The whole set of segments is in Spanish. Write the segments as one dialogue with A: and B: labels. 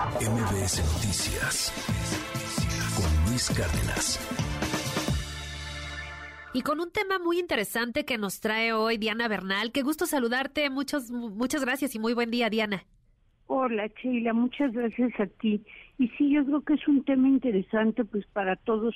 A: MBS Noticias con Luis Cárdenas.
B: Y con un tema muy interesante que nos trae hoy Diana Bernal. Qué gusto saludarte. Muchos, muchas gracias y muy buen día, Diana.
C: Hola, Sheila. Muchas gracias a ti. Y sí, yo creo que es un tema interesante pues para todos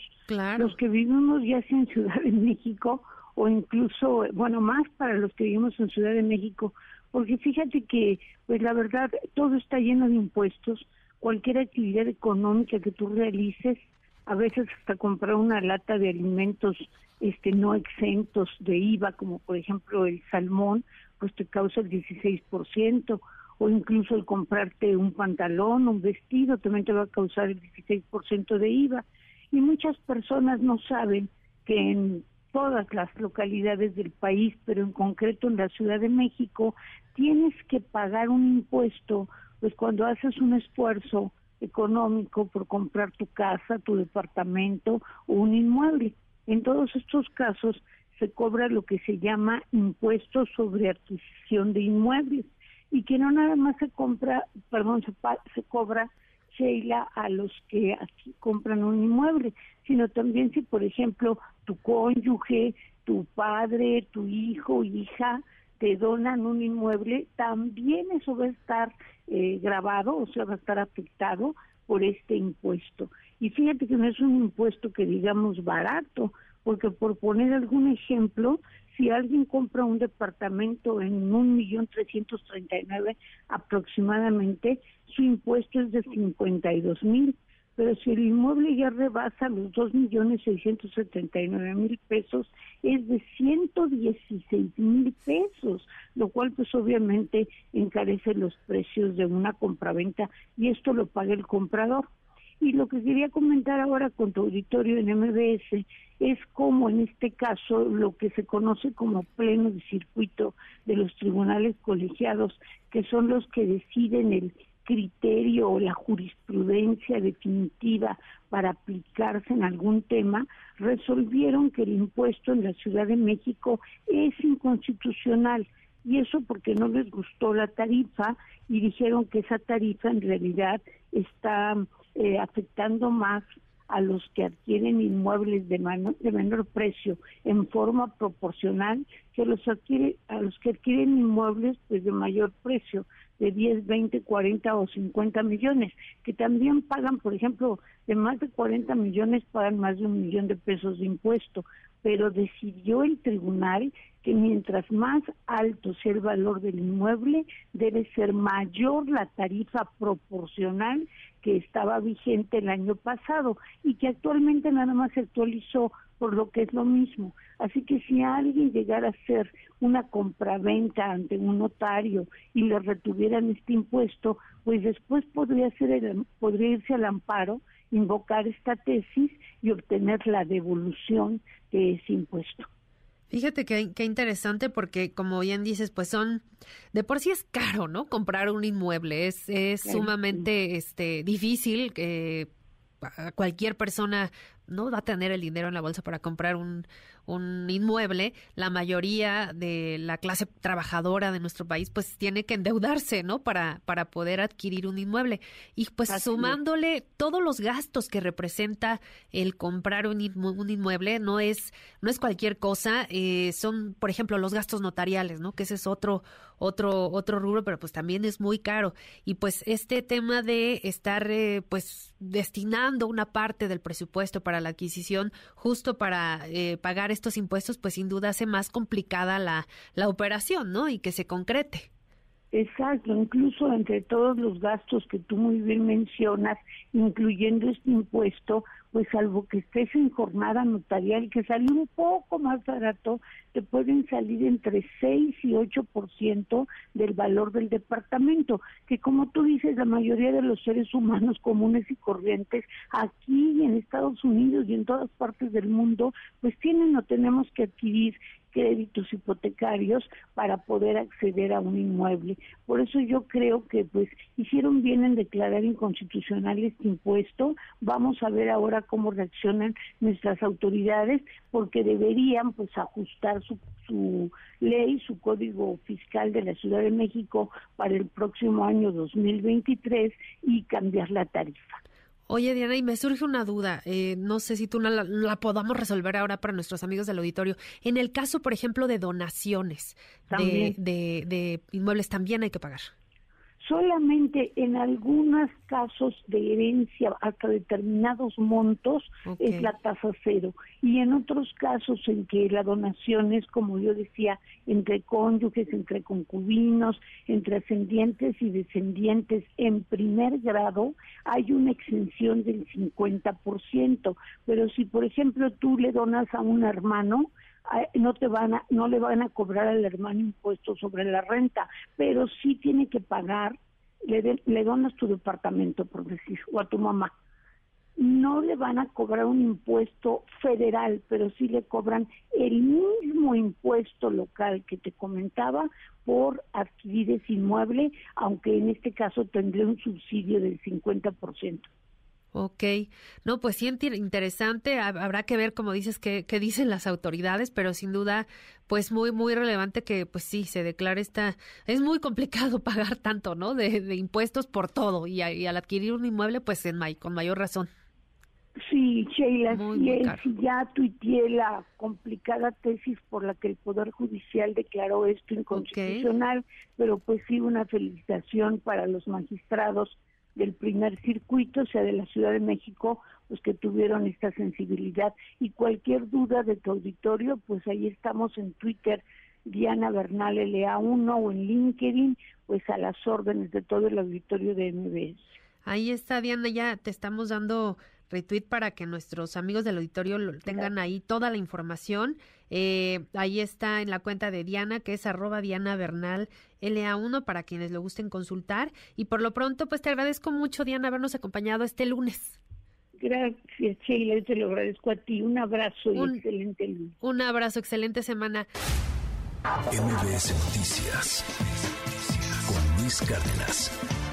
C: los que vivimos ya sea en Ciudad de México o incluso, bueno, más para los que vivimos en Ciudad de México, porque fíjate que, pues la verdad, todo está lleno de impuestos, cualquier actividad económica que tú realices, a veces hasta comprar una lata de alimentos este no exentos de IVA, como por ejemplo el salmón, pues te causa el 16%, o incluso el comprarte un pantalón, un vestido, también te va a causar el 16% de IVA. Y muchas personas no saben que en todas las localidades del país, pero en concreto en la Ciudad de México, tienes que pagar un impuesto, pues cuando haces un esfuerzo económico por comprar tu casa, tu departamento o un inmueble. En todos estos casos se cobra lo que se llama impuesto sobre adquisición de inmuebles y que no nada más se compra, perdón, se, se cobra Sheila a los que compran un inmueble, sino también si, por ejemplo, tu cónyuge, tu padre, tu hijo, hija, te donan un inmueble, también eso va a estar eh, grabado, o sea, va a estar afectado por este impuesto. Y fíjate que no es un impuesto que digamos barato, porque por poner algún ejemplo, si alguien compra un departamento en un millón trescientos treinta y nueve aproximadamente, su impuesto es de cincuenta y dos mil pero si el inmueble ya rebasa los dos millones seiscientos setenta y nueve mil pesos, es de ciento dieciséis mil pesos, lo cual pues obviamente encarece los precios de una compraventa y esto lo paga el comprador. Y lo que quería comentar ahora con tu auditorio en MBS es cómo en este caso lo que se conoce como pleno de circuito de los tribunales colegiados, que son los que deciden el criterio o la jurisprudencia definitiva para aplicarse en algún tema, resolvieron que el impuesto en la Ciudad de México es inconstitucional. Y eso porque no les gustó la tarifa y dijeron que esa tarifa en realidad está eh, afectando más a los que adquieren inmuebles de, menor precio en forma proporcional que los adquiere, a los que adquieren inmuebles pues de mayor precio de 10, 20, 40 o 50 millones, que también pagan, por ejemplo, de más de 40 millones pagan más de un millón de pesos de impuesto, pero decidió el tribunal que mientras más alto sea el valor del inmueble, debe ser mayor la tarifa proporcional que estaba vigente el año pasado y que actualmente nada más se actualizó por lo que es lo mismo. Así que si alguien llegara a hacer una compraventa ante un notario y le retuvieran este impuesto, pues después podría, ser podría irse al amparo, invocar esta tesis y obtener la devolución de ese impuesto.
B: Fíjate qué interesante porque como bien dices, pues son, de por sí es caro, ¿no? Comprar un inmueble, es, es sumamente este, difícil que cualquier persona no va a tener el dinero en la bolsa para comprar un, un inmueble, la mayoría de la clase trabajadora de nuestro país pues tiene que endeudarse, ¿no? Para, para poder adquirir un inmueble. Y pues sumándole todos los gastos que representa el comprar un, inmueble, no es, no es cualquier cosa, eh, son, por ejemplo, los gastos notariales, ¿no? Que ese es otro, otro, otro rubro, pero pues también es muy caro. Y pues este tema de estar eh, pues destinando una parte del presupuesto para la adquisición justo para eh, pagar estos impuestos, pues sin duda hace más complicada la, la operación, ¿no? Y que se concrete.
C: Exacto, incluso entre todos los gastos que tú muy bien mencionas, incluyendo este impuesto, pues salvo que estés en jornada notarial que sale un poco más barato, te pueden salir entre 6 y 8% del valor del departamento, que como tú dices, la mayoría de los seres humanos comunes y corrientes aquí en Estados Unidos y en todas partes del mundo, pues tienen o tenemos que adquirir créditos hipotecarios para poder acceder a un inmueble. Por eso yo creo que pues hicieron bien en declarar inconstitucional este impuesto. Vamos a ver ahora cómo reaccionan nuestras autoridades porque deberían pues ajustar su, su ley, su código fiscal de la Ciudad de México para el próximo año 2023 y cambiar la tarifa.
B: Oye, Diana, y me surge una duda. Eh, no sé si tú la, la, podamos resolver ahora para nuestros amigos del auditorio. En el caso, por ejemplo, de donaciones de, de, de, inmuebles, ¿también hay que pagar?
C: Solamente en algunos casos de herencia hasta determinados montos es la tasa cero y en otros casos en que la donación es, como yo decía, entre cónyuges, entre concubinos, entre ascendientes y descendientes en primer grado, hay una exención del 50%. Pero si, por ejemplo, tú le donas a un hermano, no te van a, no le van a cobrar al hermano impuestos sobre la renta, pero sí tiene que pagar, le, le donas tu departamento, por decir, o a tu mamá. No le van a cobrar un impuesto federal, pero sí le cobran el mismo impuesto local que te comentaba por adquirir ese inmueble, aunque en este caso tendría un subsidio del 50%.
B: Ok, no, pues sí, interesante. Habrá que ver, como dices, qué, qué, dicen las autoridades, pero sin duda, pues muy, muy relevante que, pues sí, se declare esta. Es muy complicado pagar tanto, ¿no? De, impuestos por todo y, al adquirir un inmueble, pues en con mayor razón.
C: Sí, Sheila, sí, ya tuiteé la complicada tesis por la que el Poder Judicial declaró esto inconstitucional, pero pues sí, una felicitación para los magistrados del primer circuito, sea de la Ciudad de México, pues que tuvieron esta sensibilidad. Y cualquier duda de tu auditorio, pues ahí estamos en Twitter, Diana Bernal LA1 o en LinkedIn, pues a las órdenes de todo el auditorio de MBS.
B: Ahí está, Diana, ya te estamos dando retweet para que nuestros amigos del auditorio tengan ahí toda la información. Eh, ahí está en la cuenta de Diana, que es arroba Diana Bernal LA1 para quienes lo gusten consultar. Y por lo pronto, pues te agradezco mucho, Diana, habernos acompañado este lunes.
C: Gracias, Sheila, te lo agradezco a ti. Un abrazo y excelente lunes.
B: Un abrazo, excelente semana.
A: MBS Noticias con Luis Cárdenas.